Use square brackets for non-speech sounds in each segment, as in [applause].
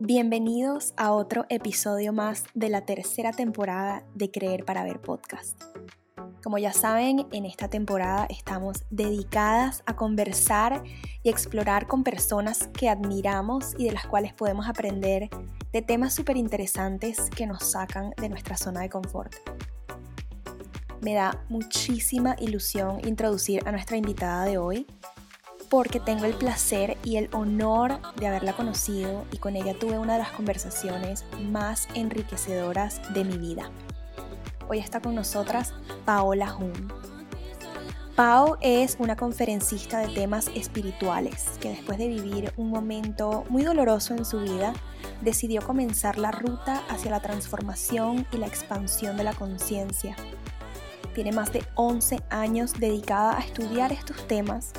Bienvenidos a otro episodio más de la tercera temporada de Creer para Ver podcast. Como ya saben, en esta temporada estamos dedicadas a conversar y explorar con personas que admiramos y de las cuales podemos aprender de temas súper interesantes que nos sacan de nuestra zona de confort. Me da muchísima ilusión introducir a nuestra invitada de hoy porque tengo el placer y el honor de haberla conocido y con ella tuve una de las conversaciones más enriquecedoras de mi vida. Hoy está con nosotras Paola Jun. Pao es una conferencista de temas espirituales que después de vivir un momento muy doloroso en su vida, decidió comenzar la ruta hacia la transformación y la expansión de la conciencia. Tiene más de 11 años dedicada a estudiar estos temas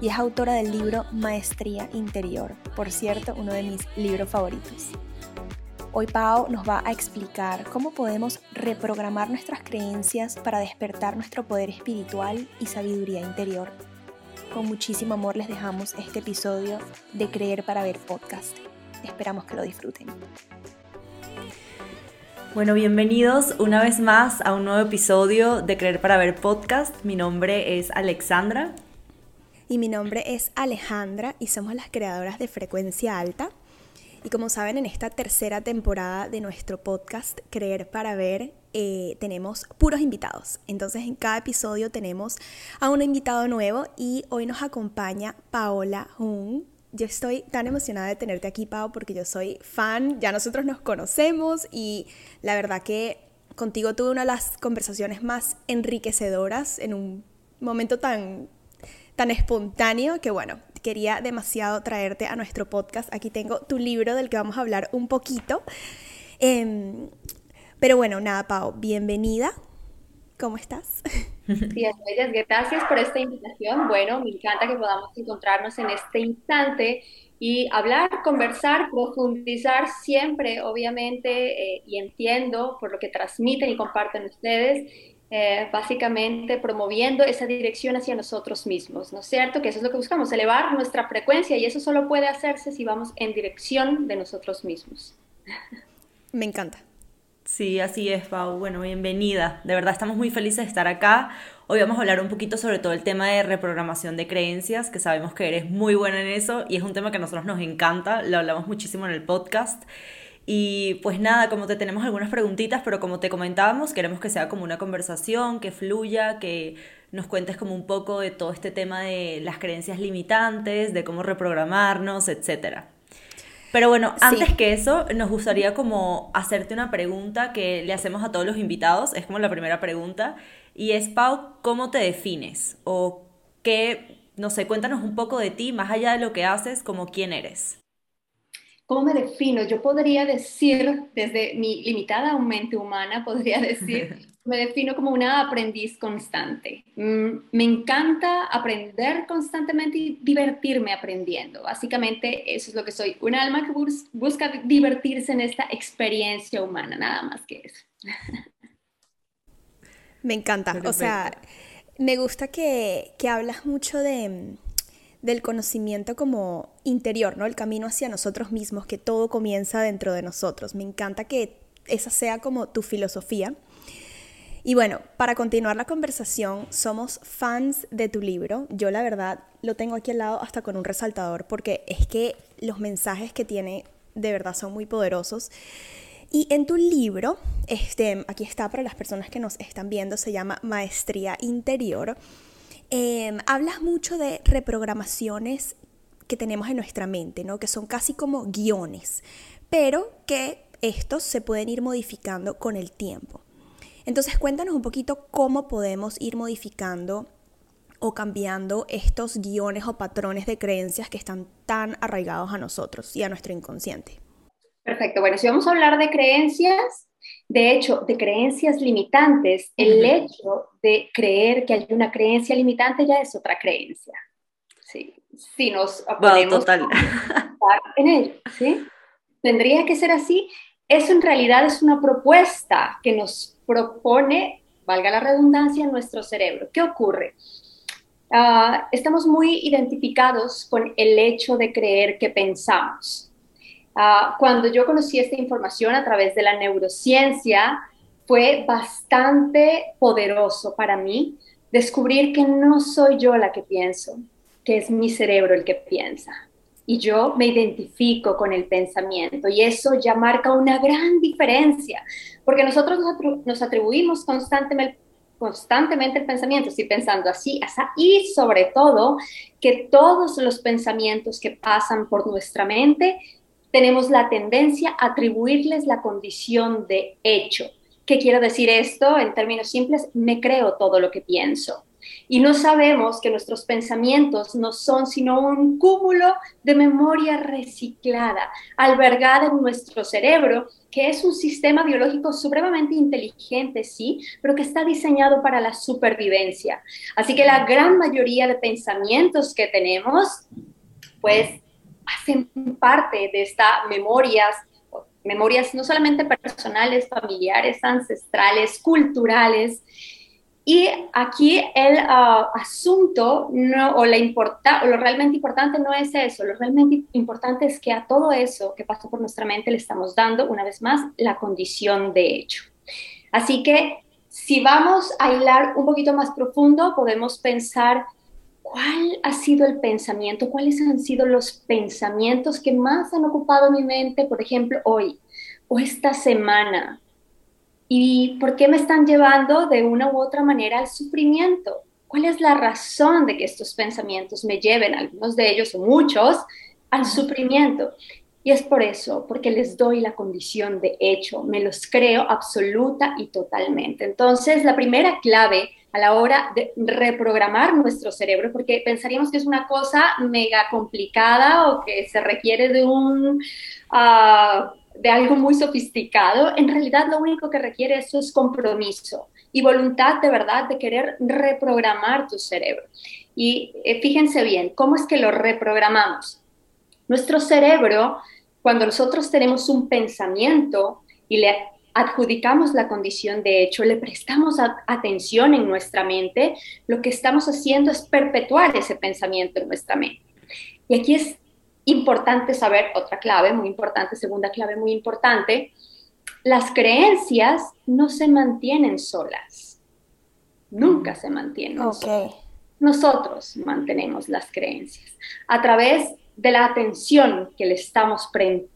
y es autora del libro Maestría Interior, por cierto, uno de mis libros favoritos. Hoy Pau nos va a explicar cómo podemos reprogramar nuestras creencias para despertar nuestro poder espiritual y sabiduría interior. Con muchísimo amor les dejamos este episodio de Creer para Ver podcast. Esperamos que lo disfruten. Bueno, bienvenidos una vez más a un nuevo episodio de Creer para Ver podcast. Mi nombre es Alexandra y mi nombre es Alejandra y somos las creadoras de Frecuencia Alta. Y como saben, en esta tercera temporada de nuestro podcast Creer para Ver, eh, tenemos puros invitados. Entonces en cada episodio tenemos a un invitado nuevo y hoy nos acompaña Paola Jung. Yo estoy tan emocionada de tenerte aquí, Pao, porque yo soy fan, ya nosotros nos conocemos y la verdad que contigo tuve una de las conversaciones más enriquecedoras en un momento tan tan espontáneo que bueno, quería demasiado traerte a nuestro podcast. Aquí tengo tu libro del que vamos a hablar un poquito. Em, pero bueno, nada, Pau, bienvenida. ¿Cómo estás? [laughs] Bien, gracias por esta invitación. Bueno, me encanta que podamos encontrarnos en este instante y hablar, conversar, profundizar siempre, obviamente, eh, y entiendo por lo que transmiten y comparten ustedes, eh, básicamente promoviendo esa dirección hacia nosotros mismos, ¿no es cierto? Que eso es lo que buscamos, elevar nuestra frecuencia y eso solo puede hacerse si vamos en dirección de nosotros mismos. [laughs] Me encanta. Sí, así es, Pau. Bueno, bienvenida. De verdad estamos muy felices de estar acá. Hoy vamos a hablar un poquito sobre todo el tema de reprogramación de creencias, que sabemos que eres muy buena en eso y es un tema que a nosotros nos encanta, lo hablamos muchísimo en el podcast. Y pues nada, como te tenemos algunas preguntitas, pero como te comentábamos, queremos que sea como una conversación, que fluya, que nos cuentes como un poco de todo este tema de las creencias limitantes, de cómo reprogramarnos, etc. Pero bueno, antes que eso, nos gustaría como hacerte una pregunta que le hacemos a todos los invitados, es como la primera pregunta, y es, Pau, ¿cómo te defines? O qué, no sé, cuéntanos un poco de ti, más allá de lo que haces, como quién eres. ¿Cómo me defino? Yo podría decir, desde mi limitada mente humana, podría decir, [laughs] me defino como una aprendiz constante. Mm, me encanta aprender constantemente y divertirme aprendiendo. Básicamente eso es lo que soy, un alma que busca divertirse en esta experiencia humana, nada más que eso. Me encanta, o sea, me gusta que, que hablas mucho de del conocimiento como interior, ¿no? El camino hacia nosotros mismos, que todo comienza dentro de nosotros. Me encanta que esa sea como tu filosofía. Y bueno, para continuar la conversación, somos fans de tu libro. Yo la verdad lo tengo aquí al lado hasta con un resaltador porque es que los mensajes que tiene de verdad son muy poderosos. Y en tu libro, este, aquí está para las personas que nos están viendo, se llama Maestría Interior. Em, hablas mucho de reprogramaciones que tenemos en nuestra mente, ¿no? que son casi como guiones, pero que estos se pueden ir modificando con el tiempo. Entonces cuéntanos un poquito cómo podemos ir modificando o cambiando estos guiones o patrones de creencias que están tan arraigados a nosotros y a nuestro inconsciente. Perfecto, bueno, si vamos a hablar de creencias, de hecho, de creencias limitantes, el hecho de creer que hay una creencia limitante ya es otra creencia. Sí, si nos podemos en ello, ¿sí? Tendría que ser así. Eso en realidad es una propuesta que nos propone, valga la redundancia, nuestro cerebro. ¿Qué ocurre? Ah, estamos muy identificados con el hecho de creer que pensamos. Ah, cuando yo conocí esta información a través de la neurociencia, fue bastante poderoso para mí descubrir que no soy yo la que pienso, que es mi cerebro el que piensa. Y yo me identifico con el pensamiento y eso ya marca una gran diferencia, porque nosotros nos atribuimos constantemente constantemente el pensamiento, estoy pensando así, así, y sobre todo que todos los pensamientos que pasan por nuestra mente tenemos la tendencia a atribuirles la condición de hecho. ¿Qué quiero decir esto? En términos simples, me creo todo lo que pienso. Y no sabemos que nuestros pensamientos no son sino un cúmulo de memoria reciclada, albergada en nuestro cerebro, que es un sistema biológico supremamente inteligente, sí, pero que está diseñado para la supervivencia. Así que la gran mayoría de pensamientos que tenemos, pues hacen parte de estas memorias, memorias no solamente personales, familiares, ancestrales, culturales. Y aquí el ah, asunto no, o, la importa, o lo realmente importante no es eso, lo realmente importante es que a todo eso que pasa por nuestra mente le estamos dando una vez más la condición de hecho. Así que si vamos a hilar un poquito más profundo, podemos pensar ¿cuál ha sido el pensamiento? ¿Cuáles han sido los pensamientos que más han ocupado mi mente, por ejemplo, hoy o esta semana? ¿Y por qué me están llevando de una u otra manera al sufrimiento? ¿Cuál es la razón de que estos pensamientos me lleven, algunos de ellos o muchos, al sufrimiento? Y es por eso, porque les doy la condición de hecho, me los creo absoluta y totalmente. Entonces, la primera clave a la hora de reprogramar nuestro cerebro, porque pensaríamos que es una cosa mega complicada o que se requiere de un... Uh, de algo muy sofisticado, en realidad lo único que requiere eso es compromiso y voluntad de verdad de querer reprogramar tu cerebro. Y eh, fíjense bien, ¿cómo es que lo reprogramamos? Nuestro cerebro, cuando nosotros tenemos un pensamiento y le adjudicamos la condición de hecho, le prestamos atención en nuestra mente, lo que estamos haciendo es perpetuar ese pensamiento en nuestra mente. Y aquí es importante saber otra clave, muy importante, segunda clave muy importante, las creencias no se mantienen solas, nunca se mantienen solas. Nosotros mantenemos las creencias a través de la atención que le estamos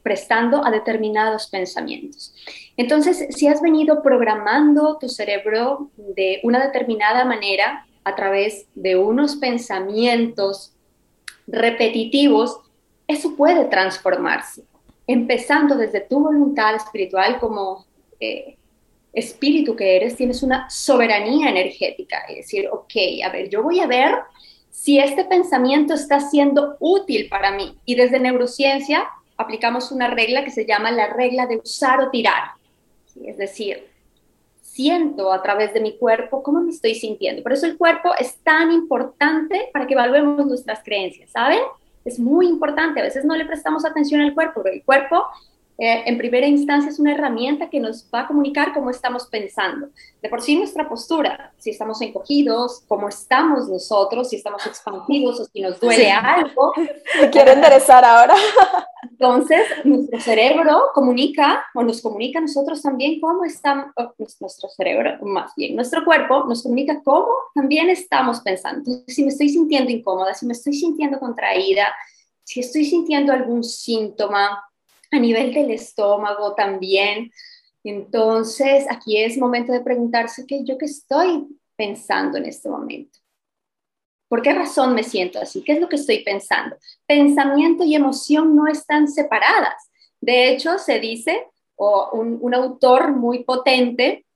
prestando a determinados pensamientos. Entonces, si has venido programando tu cerebro de una determinada manera a través de unos pensamientos repetitivos, eso puede transformarse, empezando desde tu voluntad espiritual como eh, espíritu que eres, tienes una soberanía energética, es decir, ok, a ver, yo voy a ver si este pensamiento está siendo útil para mí. Y desde neurociencia aplicamos una regla que se llama la regla de usar o tirar. Es decir, siento a través de mi cuerpo cómo me estoy sintiendo. Por eso el cuerpo es tan importante para que evaluemos nuestras creencias, ¿saben? Es muy importante. A veces no le prestamos atención al cuerpo, pero el cuerpo eh, en primera instancia es una herramienta que nos va a comunicar cómo estamos pensando. De por sí nuestra postura, si estamos encogidos, cómo estamos nosotros, si estamos expandidos o si nos duele algo. [laughs] Me quiero enderezar ahora. [laughs] Entonces, nuestro cerebro comunica o nos comunica a nosotros también cómo está nuestro cerebro, más bien nuestro cuerpo nos comunica cómo también estamos pensando. Entonces, si me estoy sintiendo incómoda, si me estoy sintiendo contraída, si estoy sintiendo algún síntoma, a nivel del estómago también. Entonces, aquí es momento de preguntarse qué yo qué estoy pensando en este momento. ¿Por qué razón me siento así? ¿Qué es lo que estoy pensando? Pensamiento y emoción no están separadas. De hecho, se dice, o un, autor muy potente,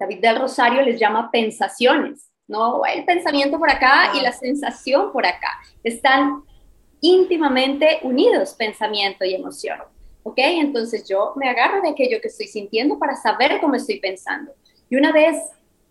David del Rosario, les llama pensaciones, ¿no? El pensamiento por acá y la sensación por acá. Están íntimamente unidos, pensamiento y emoción. ¿Ok? Entonces yo me agarro de aquello que estoy sintiendo para saber cómo estoy pensando. Y una vez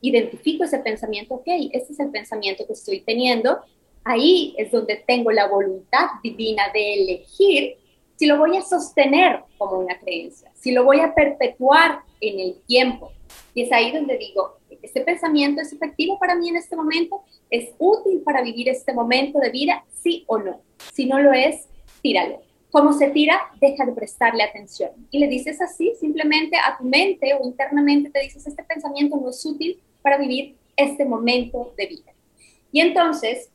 identifico ese pensamiento, ok, ese es el pensamiento que estoy teniendo, ahí es donde tengo la voluntad divina de elegir si lo voy a sostener como una creencia, si lo voy a perpetuar en el tiempo. Y es ahí donde digo, este pensamiento es efectivo para mí en este momento, es útil para vivir este momento de vida, sí o no. Si no lo es, tíralo cómo se tira, deja de prestarle atención. Y le dices así, simplemente a tu mente o internamente te dices, este pensamiento no es útil para vivir este momento de vida. Y entonces,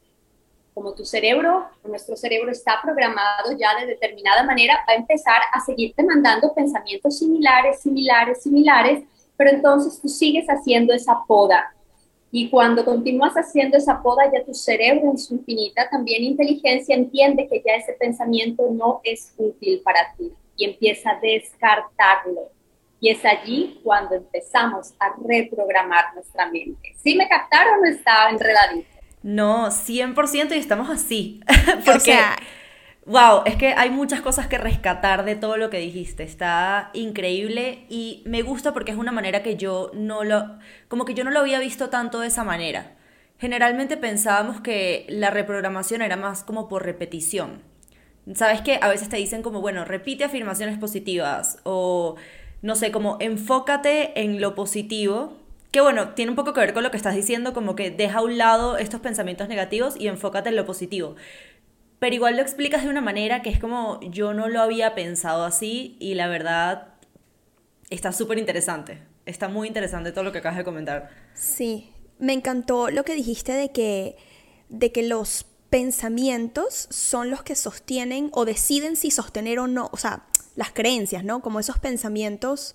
como tu cerebro, nuestro cerebro está programado ya de determinada manera, va a empezar a seguirte mandando pensamientos similares, similares, similares, pero entonces tú sigues haciendo esa poda. Y cuando continúas haciendo esa poda, ya tu cerebro en su infinita también inteligencia entiende que ya ese pensamiento no es útil para ti y empieza a descartarlo. Y es allí cuando empezamos a reprogramar nuestra mente. ¿Sí me captaron o estaba enredadito? No, 100% y estamos así. [laughs] Porque, wow, es que hay muchas cosas que rescatar de todo lo que dijiste. Está increíble y me gusta porque es una manera que yo no lo, como que yo no lo había visto tanto de esa manera. Generalmente pensábamos que la reprogramación era más como por repetición. ¿Sabes que A veces te dicen como, bueno, repite afirmaciones positivas o, no sé, como enfócate en lo positivo que bueno, tiene un poco que ver con lo que estás diciendo, como que deja a un lado estos pensamientos negativos y enfócate en lo positivo. Pero igual lo explicas de una manera que es como yo no lo había pensado así y la verdad está súper interesante. Está muy interesante todo lo que acabas de comentar. Sí, me encantó lo que dijiste de que, de que los pensamientos son los que sostienen o deciden si sostener o no, o sea, las creencias, ¿no? Como esos pensamientos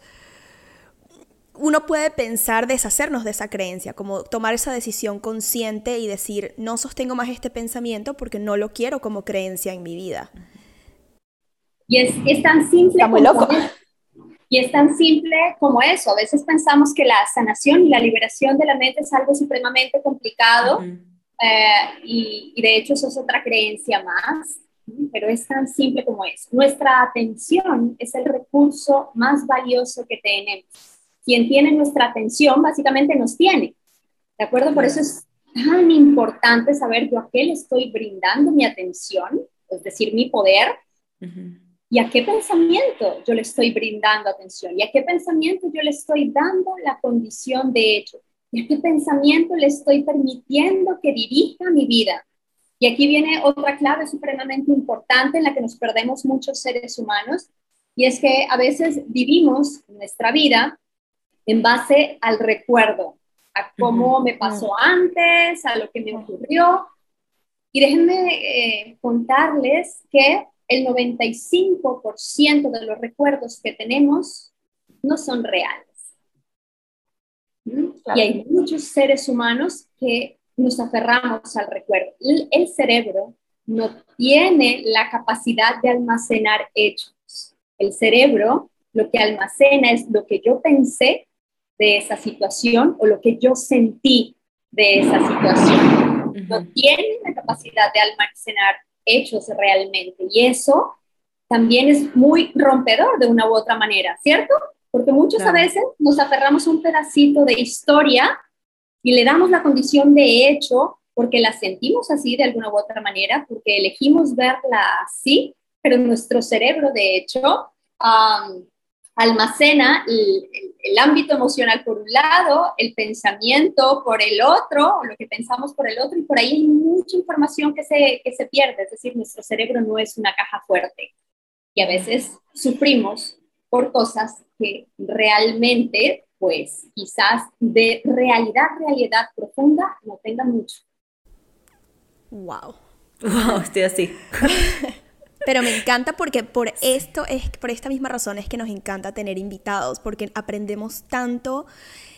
uno puede pensar deshacernos de esa creencia, como tomar esa decisión consciente y decir, no sostengo más este pensamiento porque no lo quiero como creencia en mi vida. Y es, tan simple como loco. Y es tan simple como eso. A veces pensamos que la sanación y la liberación de la mente es algo supremamente complicado eh, y, y de hecho eso es otra creencia más, pero es tan simple como eso. Nuestra atención es el recurso más valioso que tenemos quien tiene nuestra atención básicamente nos tiene. ¿De acuerdo? Por eso es tan importante saber yo a qué le estoy brindando mi atención, es decir, mi poder, y a qué pensamiento yo le estoy brindando atención, y a qué pensamiento yo le estoy dando la condición de hecho, y a qué pensamiento le estoy permitiendo que dirija mi vida. Y aquí viene otra clave supremamente importante en la que nos perdemos muchos seres humanos, y es que a veces vivimos nuestra vida en base al recuerdo, a cómo me pasó antes, a lo que me ocurrió. Y déjenme eh, contarles que el 95% de los recuerdos que tenemos no son reales. ¿Mm? Y hay muchos seres humanos que nos aferramos al recuerdo. el cerebro no tiene la capacidad de almacenar hechos. El cerebro lo que almacena es lo que yo pensé de esa situación o lo que yo sentí de esa situación. No tienen la capacidad de almacenar hechos realmente y eso también es muy rompedor de una u otra manera, ¿cierto? Porque muchas a veces nos aferramos a un pedacito de historia y le damos la condición de hecho porque la sentimos así de alguna u otra manera, porque elegimos verla así, pero nuestro cerebro de hecho almacena el, ámbito emocional por un lado, el pensamiento por el otro, lo que pensamos por el otro, y por ahí hay mucha información que se, que se pierde, es decir, nuestro cerebro no es una caja fuerte. Y a veces sufrimos por cosas que realmente, pues quizás de realidad, realidad profunda, no tengan mucho. Wow. Wow, estoy así. [laughs] Pero me encanta porque por esto es, por esta misma razón es que nos encanta tener invitados, porque aprendemos tanto.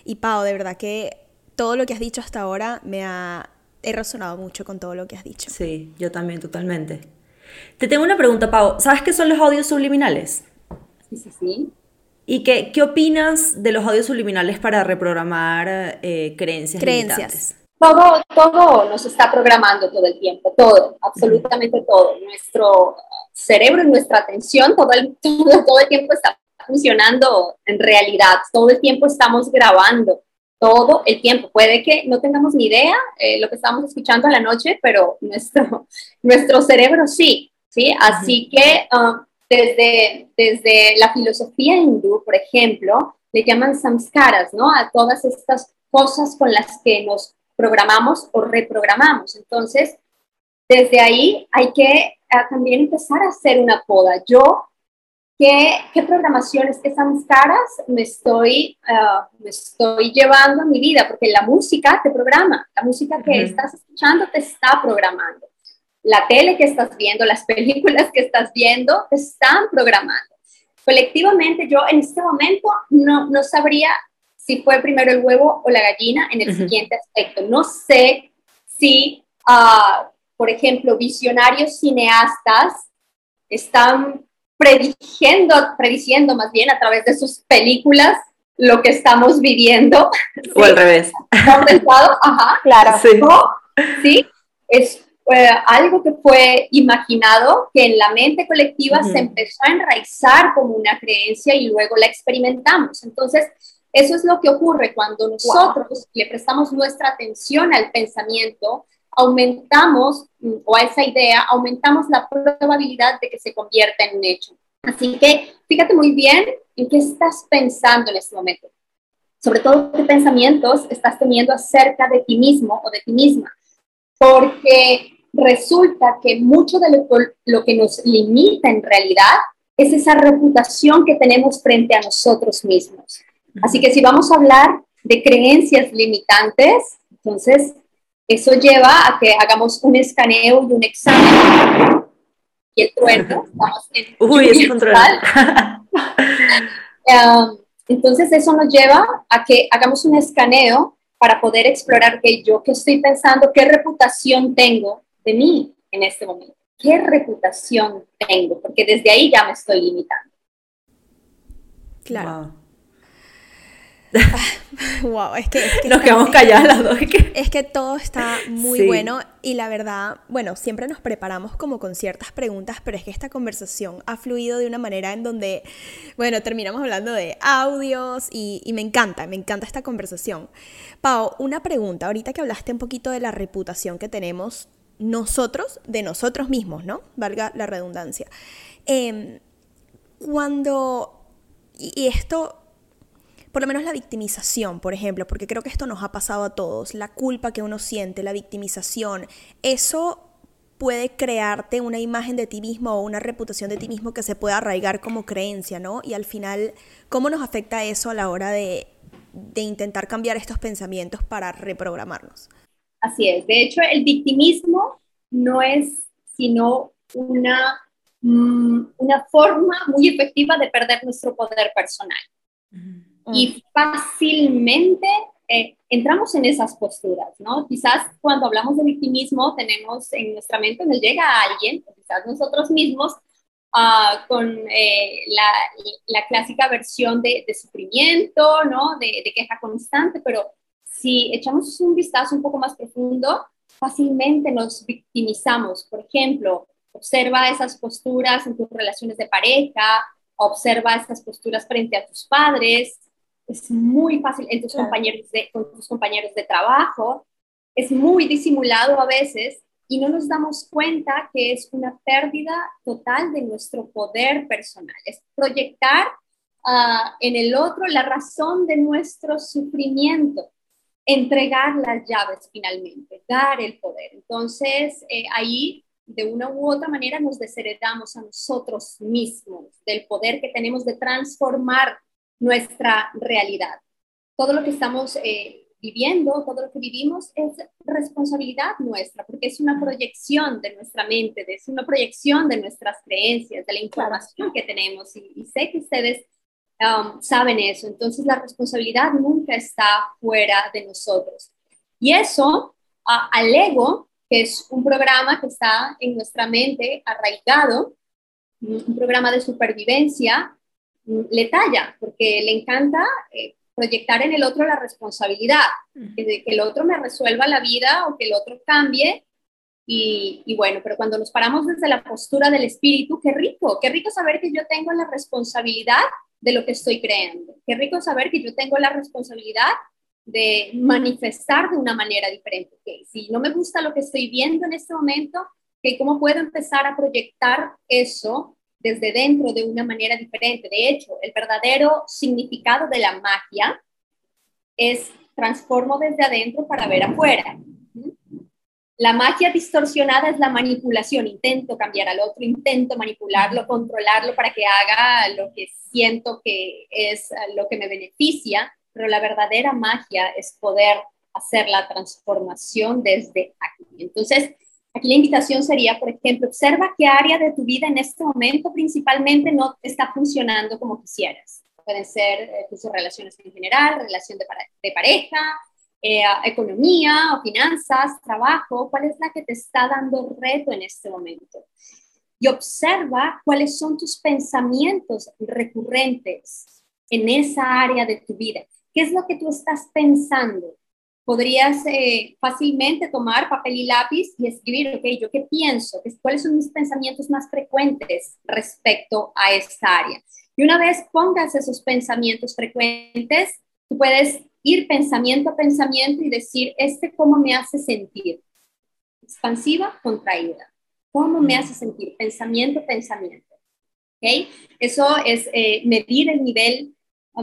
Y Pau, de verdad que todo lo que has dicho hasta ahora me ha he resonado mucho con todo lo que has dicho. Sí, yo también, totalmente. Te tengo una pregunta, Pau. ¿Sabes qué son los audios subliminales? Sí, sí, sí. ¿Y qué, qué opinas de los audios subliminales para reprogramar eh, creencias? Creencias todo, todo nos está programando todo el tiempo, todo, absolutamente todo. Nuestro cerebro y nuestra atención todo el, [laughs] todo, el tiempo está funcionando en realidad, todo el tiempo estamos grabando, todo el tiempo. Puede que no tengamos ni idea eh, lo que estamos escuchando a la noche, pero [laughs] nuestro, nuestro cerebro sí, ¿sí? Así que um, desde, desde la filosofía hindú, por ejemplo, le llaman samskaras, ¿no? A todas estas cosas con las que nos programamos o reprogramamos. Entonces, desde ahí hay que también empezar a hacer una poda. Yo, ¿qué, qué programaciones, qué caras me estoy, ah, me estoy llevando a mi vida? Porque la música te programa, la música que estás escuchando te está programando. La tele que estás viendo, las [laughs] películas que estás viendo, te están programando. Colectivamente, yo en este momento no, no sabría si fue primero el huevo o la gallina en el siguiente aspecto. No sé si, uh, por ejemplo, visionarios cineastas están prediciendo, prediciendo más bien a través de sus películas lo que estamos viviendo. [laughs] O al revés. Ajá, claro. Sí. sí, es algo que fue imaginado, que en la mente colectiva se empezó a enraizar como una creencia y luego la experimentamos. Entonces, eso es lo que ocurre cuando nosotros le prestamos nuestra atención al pensamiento, aumentamos, mm, o a esa idea, aumentamos la probabilidad de que se convierta en un hecho. Así que fíjate muy bien en qué estás pensando en este momento. Sobre todo, qué pensamientos estás teniendo acerca de ti mismo o de ti misma. Porque resulta que mucho de lo, que nos limita en realidad es esa reputación que tenemos frente a nosotros mismos. Así que si vamos a hablar de creencias limitantes, entonces eso lleva a que hagamos un escaneo y un examen. Y el trueno, [laughs] estamos en Uy, es um, [laughs] entonces eso nos lleva a que hagamos un escaneo para poder explorar que yo qué estoy pensando, qué reputación tengo de mí en este momento, qué reputación tengo, porque desde ahí ya me estoy limitando. Claro. wow, es que, nos quedamos calladas las dos. Es que todo está muy bueno y la verdad, bueno, siempre nos preparamos como con ciertas preguntas, pero es que esta conversación ha fluido de una manera en donde, bueno, terminamos hablando de audios y, y me encanta, me encanta esta conversación. Pau, una pregunta, ahorita que hablaste un poquito de la reputación que tenemos nosotros, de nosotros mismos, ¿no? Valga la redundancia. Em, cuando, y esto por lo menos la victimización, por ejemplo, porque creo que esto nos ha pasado a todos, la culpa que uno siente, la victimización, eso puede crearte una imagen de ti mismo o una reputación de ti mismo que se pueda arraigar como creencia, ¿no? Y al final, ¿cómo nos afecta eso a la hora de, intentar cambiar estos pensamientos para reprogramarnos? Así es. De hecho, el victimismo no es sino una, mm, una forma muy efectiva de perder nuestro poder personal y fácilmente eh, entramos en esas posturas, ¿no? Quizás cuando hablamos de victimismo tenemos en nuestra mente, nos llega a alguien, quizás nosotros mismos, uh, con eh, la, la, clásica versión de, de sufrimiento, ¿no? De, de, queja constante, pero si echamos un vistazo un poco más profundo, fácilmente nos victimizamos. Por ejemplo, observa esas posturas en tus relaciones de pareja, observa esas posturas frente a tus padres, es muy fácil en tus compañeros de, con tus compañeros de trabajo, es muy disimulado a veces y no nos damos cuenta que es una pérdida total de nuestro poder personal. Es proyectar uh, en el otro la razón de nuestro sufrimiento, entregar las llaves finalmente, dar el poder. Entonces, eh, ahí de una u otra manera nos desheredamos a nosotros mismos del poder que tenemos de transformar nuestra realidad. Todo lo que estamos eh, viviendo, todo lo que vivimos es responsabilidad nuestra, porque es una proyección de nuestra mente, es una proyección de nuestras creencias, de la información que tenemos. Y, sé que ustedes um, saben eso. Entonces la responsabilidad nunca está fuera de nosotros. Y eso al ego, que es un programa que está en nuestra mente arraigado, un programa de supervivencia, le talla, porque le encanta eh, proyectar en el otro la responsabilidad, de que el otro me resuelva la vida o que el otro cambie. Y, y, bueno, pero cuando nos paramos desde la postura del espíritu, qué rico, qué rico saber que yo tengo la responsabilidad de lo que estoy creando, qué rico saber que yo tengo la responsabilidad de manifestar de una manera diferente. Que si no me gusta lo que estoy viendo en este momento, que ¿cómo puedo empezar a proyectar eso desde dentro de una manera diferente. De hecho, el verdadero significado de la magia es transformo desde adentro para ver afuera. La magia distorsionada es la manipulación. Intento cambiar al otro, intento manipularlo, controlarlo para que haga lo que siento que es lo que me beneficia, pero la verdadera magia es poder hacer la transformación desde aquí. Entonces, aquí la invitación sería, por ejemplo, observa qué área de tu vida en este momento principalmente no está funcionando como quisieras. Pueden ser eh, tus relaciones en general, relación de, pareja, eh, economía o finanzas, trabajo, cuál es la que te está dando reto en este momento. Y observa cuáles son tus pensamientos recurrentes en esa área de tu vida. ¿Qué es lo que tú estás pensando? Podrías eh, fácilmente tomar papel y lápiz y escribir, ok, yo qué pienso, cuáles son mis pensamientos más frecuentes respecto a esta área. Y una vez pongas esos pensamientos frecuentes, tú puedes ir pensamiento a pensamiento y decir, este cómo me hace sentir. Expansiva, contraída. ¿Cómo me hace sentir? Pensamiento, pensamiento. ¿Okay? Eso es eh, medir el nivel,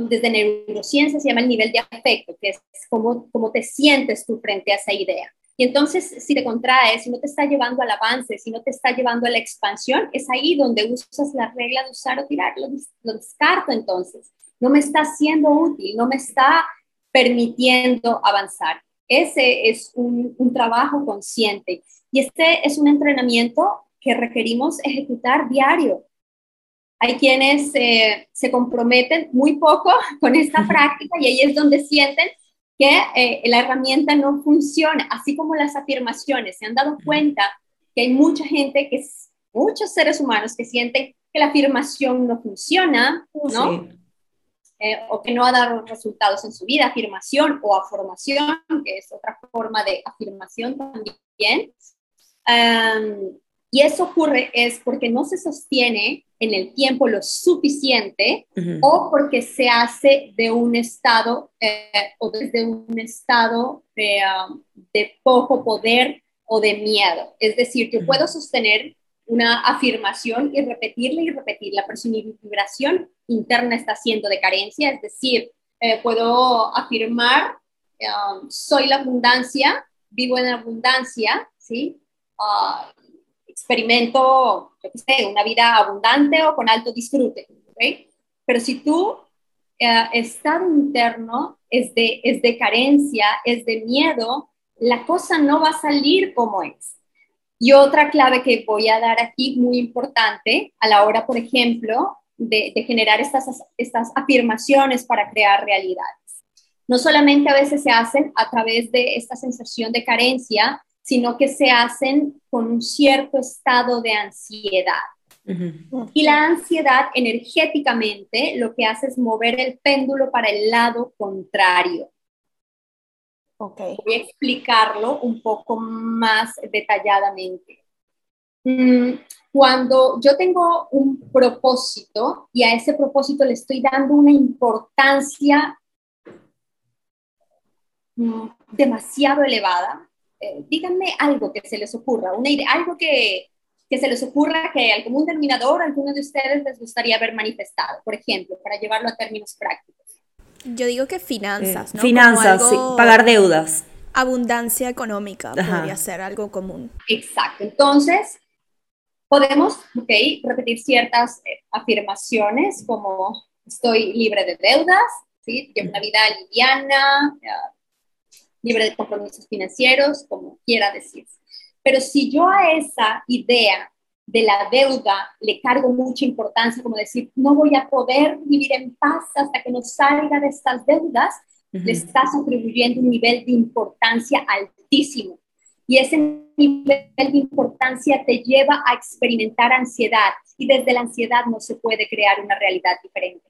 desde neurociencia se llama el nivel de afecto, que es cómo, cómo te sientes tú frente a esa idea. Y entonces, si te contraes, si no te está llevando al avance, si no te está llevando a la expansión, es ahí donde usas la regla de usar o tirar. Lo, lo descarto entonces. No me está siendo útil, no me está permitiendo avanzar. Ese es un, trabajo consciente y este es un entrenamiento que requerimos ejecutar diario. Hay quienes eh, se comprometen muy poco [laughs] con esta práctica y ahí es donde sienten que eh, la herramienta no funciona, así como las afirmaciones. Se han dado cuenta que hay mucha gente, que muchos seres humanos que sienten que la afirmación no funciona, ¿no? Eh, o que no ha dado resultados en su vida, afirmación o afirmación, que es otra forma de afirmación también. Y eso ocurre es porque no se sostiene en el tiempo lo suficiente o porque se hace de un estado eh, o desde un estado de, de poco poder o de miedo. Es decir, yo puedo sostener una afirmación y repetirla y repetirla, pero si mi vibración interna está siendo de carencia, es decir, eh, puedo afirmar, um, soy la abundancia, vivo en abundancia, ¿sí? Ah, experimento, una vida abundante o con alto disfrute, ¿ok? Pero si tu uh, estado interno es de, es de carencia, es de miedo, la cosa no va a salir como es. Y otra clave que voy a dar aquí, muy importante, a la hora, por ejemplo, de, generar estas, estas afirmaciones para crear realidades. No solamente a veces se hacen a través de esta sensación de carencia, sino que se hacen con un cierto estado de ansiedad. Y la ansiedad energéticamente lo que hace es mover el péndulo para el lado contrario. Okay. Voy a explicarlo un poco más detalladamente. Mm, cuando yo tengo un propósito y a ese propósito le estoy dando una importancia mm, demasiado elevada, eh, díganme algo que se les ocurra, una idea, algo que, que se les ocurra que al común denominador alguno de ustedes les gustaría ver manifestado, por ejemplo, para llevarlo a términos prácticos. Yo digo que finanzas, ¿no? Finanzas, sí, pagar deudas. Abundancia económica podría ser algo común. Exacto. Entonces, podemos, repetir ciertas eh, afirmaciones como estoy libre de deudas, ¿sí? Llevo una vida liviana, libre de compromisos financieros, como quiera decir. Pero si yo a esa idea de la deuda le cargo mucha importancia, como decir, no voy a poder vivir en paz hasta que no salga de estas deudas, le estás atribuyendo un nivel de importancia altísimo. Y ese nivel de importancia te lleva a experimentar ansiedad y desde la ansiedad no se puede crear una realidad diferente.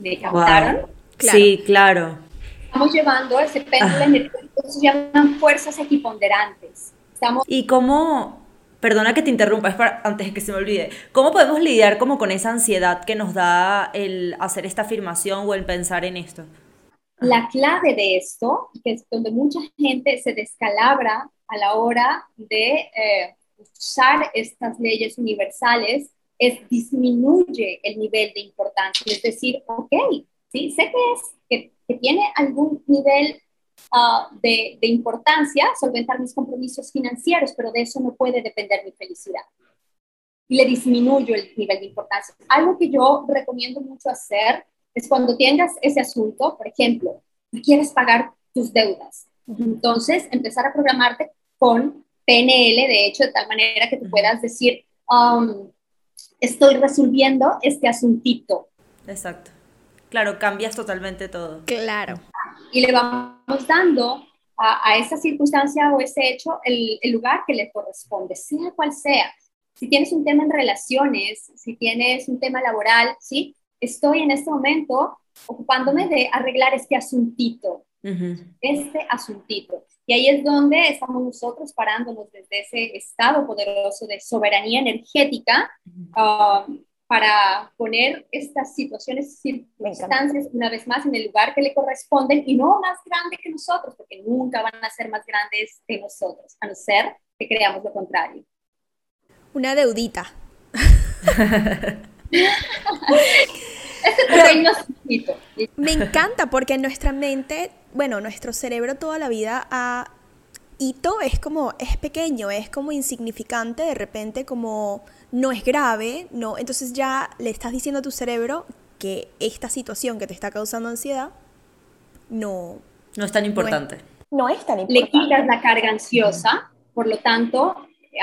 ¿Me captaron? Sí, claro. Estamos llevando ese péndulo energético, se llaman fuerzas equiponderantes. Estamos... ¿Y cómo, perdona que te interrumpa, es para, antes de que se me olvide, ¿cómo podemos lidiar como con esa ansiedad que nos da el hacer esta afirmación o el pensar en esto? La clave de esto, que es donde mucha gente se descalabra a la hora de eh, usar estas leyes universales, es disminuye el nivel de importancia, es decir, ok, sí, sé que es, que, tiene algún nivel ah, de, de importancia solventar mis compromisos financieros, pero de eso no puede depender mi felicidad. Y le disminuyo el nivel de importancia. Algo que yo recomiendo mucho hacer es cuando tengas ese asunto, por ejemplo, quieres pagar tus deudas. Entonces, empezar a programarte con PNL, de hecho, de tal manera que tú puedas decir, um, estoy resolviendo este asuntito. Exacto. Claro, cambias totalmente todo. Claro. Y le vamos dando a, esa circunstancia o ese hecho el, el, lugar que le corresponde, sea cual sea. Si tienes un tema en relaciones, si tienes un tema laboral, ¿sí? Estoy en este momento ocupándome de arreglar este asuntito, este asuntito. Y ahí es donde estamos nosotros parándonos desde ese estado poderoso de soberanía energética um, para poner estas situaciones, circunstancias, una vez más en el lugar que le corresponden y no más grande que nosotros, porque nunca van a ser más grandes que nosotros, a no ser que creamos lo contrario. Una deudita. Me encanta porque en nuestra mente, bueno, nuestro cerebro toda la vida ha hito es como es pequeño, es como insignificante, de repente como no es grave, no, entonces ya le estás diciendo a tu cerebro que esta situación que te está causando ansiedad no no es tan importante. No es, tan importante. Le quitas la carga ansiosa, por lo tanto,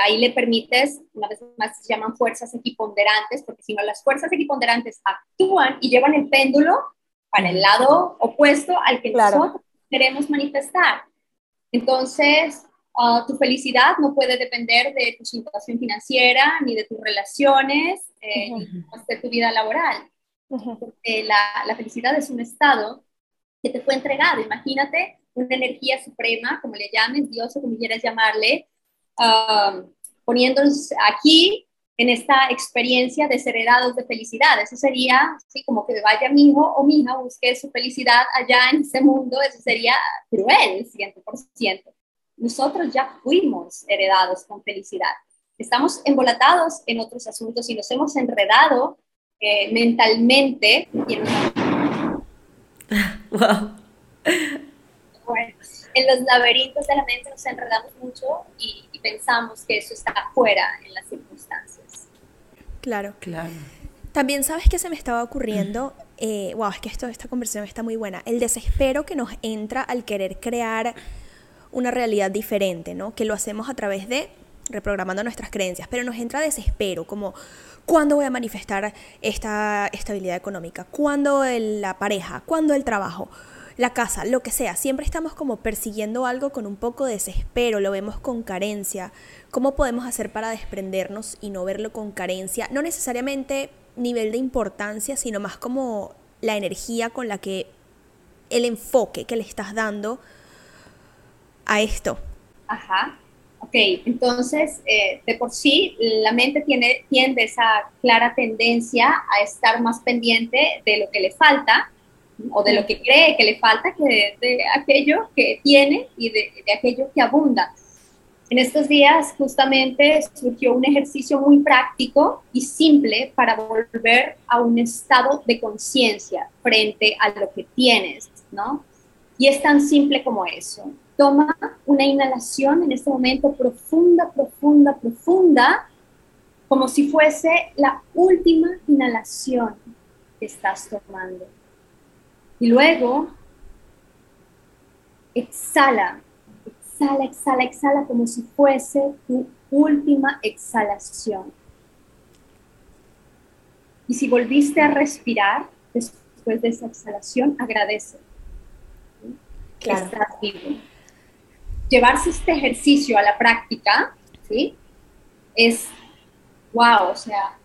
ahí le permites, una vez más se llaman fuerzas equiponderantes, porque si no las fuerzas equiponderantes actúan y llevan el péndulo para el lado opuesto al que nosotros queremos manifestar. Entonces, ah, tu felicidad no puede depender de tu situación financiera, ni de tus relaciones, eh, ni de tu vida laboral. Porque la, la felicidad es un estado que te fue entregado. Imagínate una energía suprema, como le llames, Dios o como quieras llamarle, Um, poniéndonos aquí en esta experiencia de ser heredados de felicidad. Eso sería, así como que vaya mi hijo o mi hija, busque su felicidad allá en ese mundo, eso sería cruel, 100%. Nosotros ya fuimos heredados con felicidad. Estamos embolatados en otros asuntos y nos hemos enredado eh, mentalmente. [laughs] wow. En los laberintos de la mente nos enredamos mucho y pensamos que eso está fuera en las circunstancias. Claro. Claro. También sabes que se me estaba ocurriendo, eh, wow, es que esto, esta conversación está muy buena, el desespero que nos entra al querer crear una realidad diferente, ¿no? Que lo hacemos a través de reprogramando nuestras creencias, pero nos entra desespero, como ¿cuándo voy a manifestar esta estabilidad económica? ¿Cuándo la pareja? ¿Cuándo el trabajo? La casa, lo que sea, siempre estamos como persiguiendo algo con un poco de desespero, lo vemos con carencia. ¿Cómo podemos hacer para desprendernos y no verlo con carencia? No necesariamente nivel de importancia, sino más como la energía con la que el enfoque que le estás dando a esto. Ajá. Ok, entonces, eh, de por sí, la mente tiene, tiende esa clara tendencia a estar más pendiente de lo que le falta o de lo que cree que le falta que de, aquello que tiene y de, de, aquello que abunda. En estos días justamente surgió un ejercicio muy práctico y simple para volver a un estado de conciencia frente a lo que tienes, ¿no? Y es tan simple como eso. Toma una inhalación en este momento profunda, profunda, profunda, como si fuese la última inhalación que estás tomando y luego exhala, exhala, exhala, exhala como si fuese tu última exhalación. Y si volviste a respirar después de esa exhalación, agradece. Que estás vivo. Llevarse este ejercicio a la práctica, ¿sí? Es wow, o sea.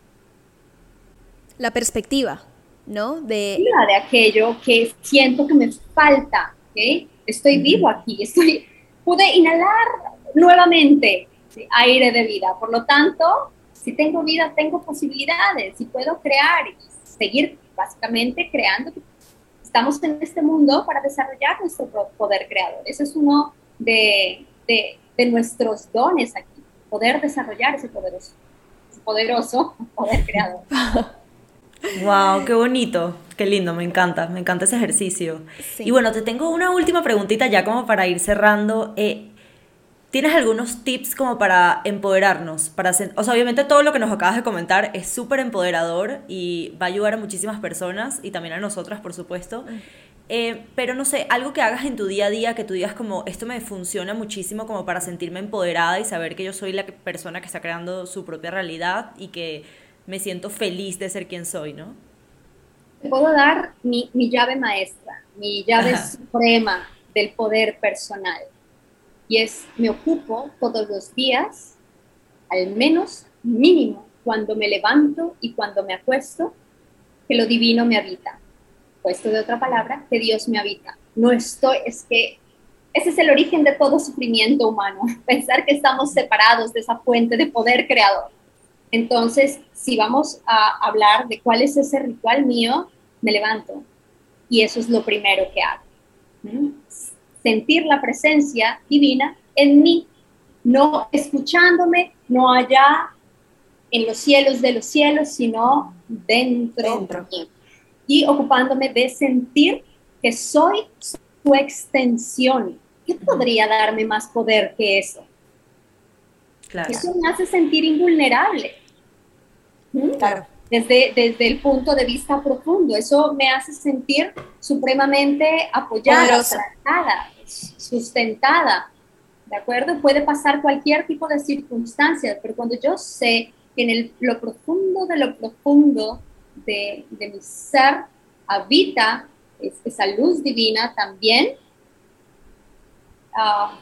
La perspectiva. ¿No? De, de aquello que siento que me falta, ¿ok? Estoy vivo aquí, estoy, pude inhalar nuevamente aire de vida, por lo tanto, si tengo vida, tengo posibilidades y puedo crear y seguir básicamente creando. Estamos en este mundo para desarrollar nuestro poder creador. Ese es uno de, de, de nuestros dones aquí, poder desarrollar ese poderoso, ese poderoso [laughs] poder creador. [laughs] Wow, qué bonito. Qué lindo, me encanta, me encanta ese ejercicio. Y bueno, te tengo una última preguntita ya como para ir cerrando. Eh, ¿Tienes algunos tips como para empoderarnos? Para o sea, obviamente todo lo que nos acabas de comentar es súper empoderador y va a ayudar a muchísimas personas y también a nosotras, por supuesto. Eh, pero no sé, algo que hagas en tu día a día, que tú digas como, esto me funciona muchísimo como para sentirme empoderada y saber que yo soy la persona que está creando su propia realidad y que me siento feliz de ser quien soy, ¿no? Te puedo dar mi, mi llave maestra, mi llave suprema del poder personal y es, me ocupo todos los días, al menos mínimo, cuando me levanto y cuando me acuesto, que lo divino me habita. Puesto de otra palabra, que Dios me habita. No estoy, es que ese es el origen de todo sufrimiento humano, [laughs] pensar que estamos separados de esa fuente de poder creador. Entonces, si vamos a hablar de cuál es ese ritual mío, me levanto y eso es lo primero que hago sentir la presencia divina en mí, no escuchándome, no allá en los cielos de los cielos, sino dentro, dentro. de mí. Y ocupándome de sentir que soy su extensión. ¿Qué podría darme más poder que eso? Claro. Eso me hace sentir invulnerable. ¿Mm? Claro desde, desde el punto de vista profundo. Eso me hace sentir supremamente apoyada, tratada, sustentada. ¿De acuerdo? Puede pasar cualquier tipo de circunstancias, pero cuando yo sé que en el, lo profundo de lo profundo de, de mi ser habita esa luz divina también, uh,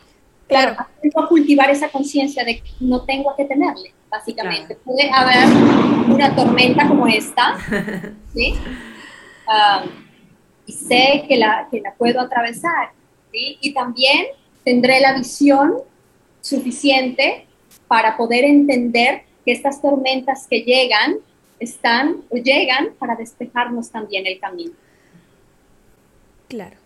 claro, tengo a cultivar esa conciencia de que no tengo que tenerle básicamente. Puede haber una tormenta como esta, [laughs] ¿sí? y sé que la, que la puedo atravesar, ¿sí? Y también tendré la visión suficiente para poder entender que estas tormentas que llegan están o llegan para despejarnos también el camino. Claro.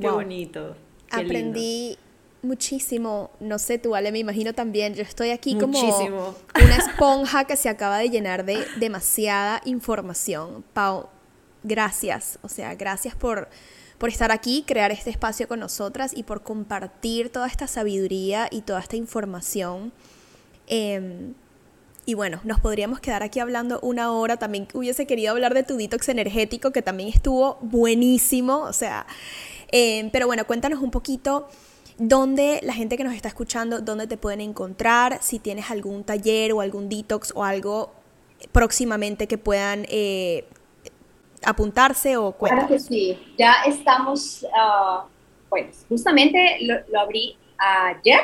Qué bonito. Aprendí muchísimo, no sé tú, Ale, me imagino también, yo estoy aquí como una esponja que se acaba de llenar de demasiada información. Pau, gracias, o sea, gracias por, por estar aquí, crear este espacio con nosotras y por compartir toda esta sabiduría y toda esta información. Em, y bueno, nos podríamos quedar aquí hablando una hora. También hubiese querido hablar de tu detox energético, que también estuvo buenísimo. O sea, em, pero bueno, cuéntanos un poquito dónde la gente que nos está escuchando, dónde te pueden encontrar, si tienes algún taller o algún detox o algo próximamente que puedan eh, apuntarse o cuéntanos. Claro que sí, ya estamos, uh, pues justamente lo, abrí ayer,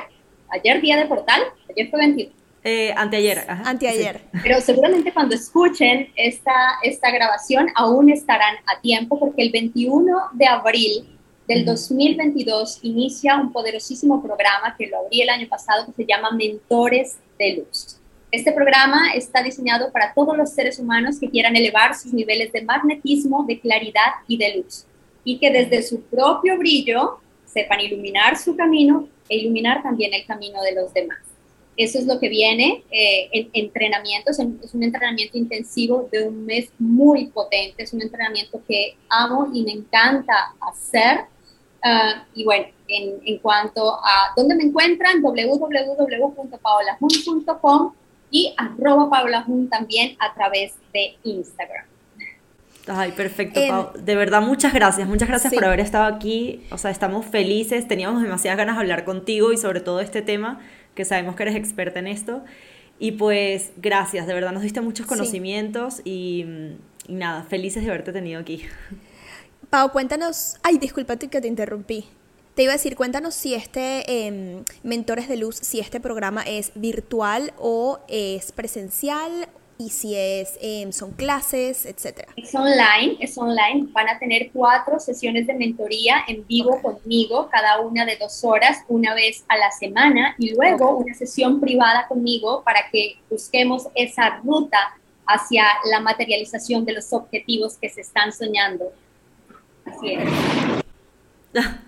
ayer día de portal, ayer fue 21. Eh, anteayer. anteayer. Pero seguramente cuando escuchen esta, esta grabación aún estarán a tiempo porque el 21 de abril del 2022 inicia un poderosísimo programa que lo abrí el año pasado que se llama Mentores de Luz. Este programa está diseñado para todos los seres humanos que quieran elevar sus niveles de magnetismo, de claridad y de luz y que desde su propio brillo sepan iluminar su camino e iluminar también el camino de los demás. Eso es lo que viene eh, en entrenamientos. Es un entrenamiento intensivo de un mes muy potente. Es un entrenamiento que amo y me encanta hacer Ah, y bueno, en, en, cuanto a dónde me encuentran, www.paolajun.com y arroba paolajun también a través de Instagram. Ay, perfecto, Pau. De verdad, muchas gracias. Muchas gracias por haber estado aquí. O sea, estamos felices. Teníamos demasiadas ganas de hablar contigo y sobre todo este tema, que sabemos que eres experta en esto. Y pues, gracias. De verdad, nos diste muchos conocimientos y, y nada, felices de haberte tenido aquí. Pau, cuéntanos. Ay, discúlpate que te interrumpí. Te iba a decir, cuéntanos si este em, Mentores de Luz, si este programa es virtual o es presencial y si es em, son clases, etcétera. Es online, es online. Van a tener cuatro sesiones de mentoría en vivo conmigo, cada una de dos horas, una vez a la semana, y luego una sesión privada conmigo para que busquemos esa ruta hacia la materialización de los objetivos que se están soñando. [laughs]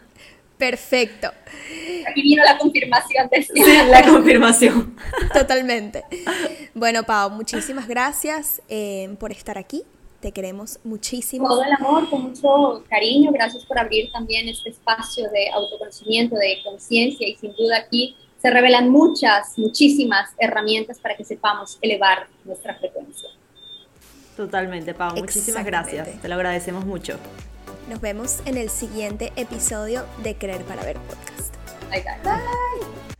Perfecto. Aquí vino la confirmación de sí, la confirmación. [laughs] Totalmente. Bueno, Pau, muchísimas gracias eh, por estar aquí. Te queremos muchísimo. Todo el amor, con mucho cariño. Gracias por abrir también este espacio de autoconocimiento, de conciencia y sin duda aquí se revelan muchas, muchísimas herramientas para que sepamos elevar nuestra frecuencia. Totalmente, Pau. Muchísimas gracias. Te lo agradecemos mucho. Nos vemos en el siguiente episodio de Creer para Ver Podcast. Bye, bye.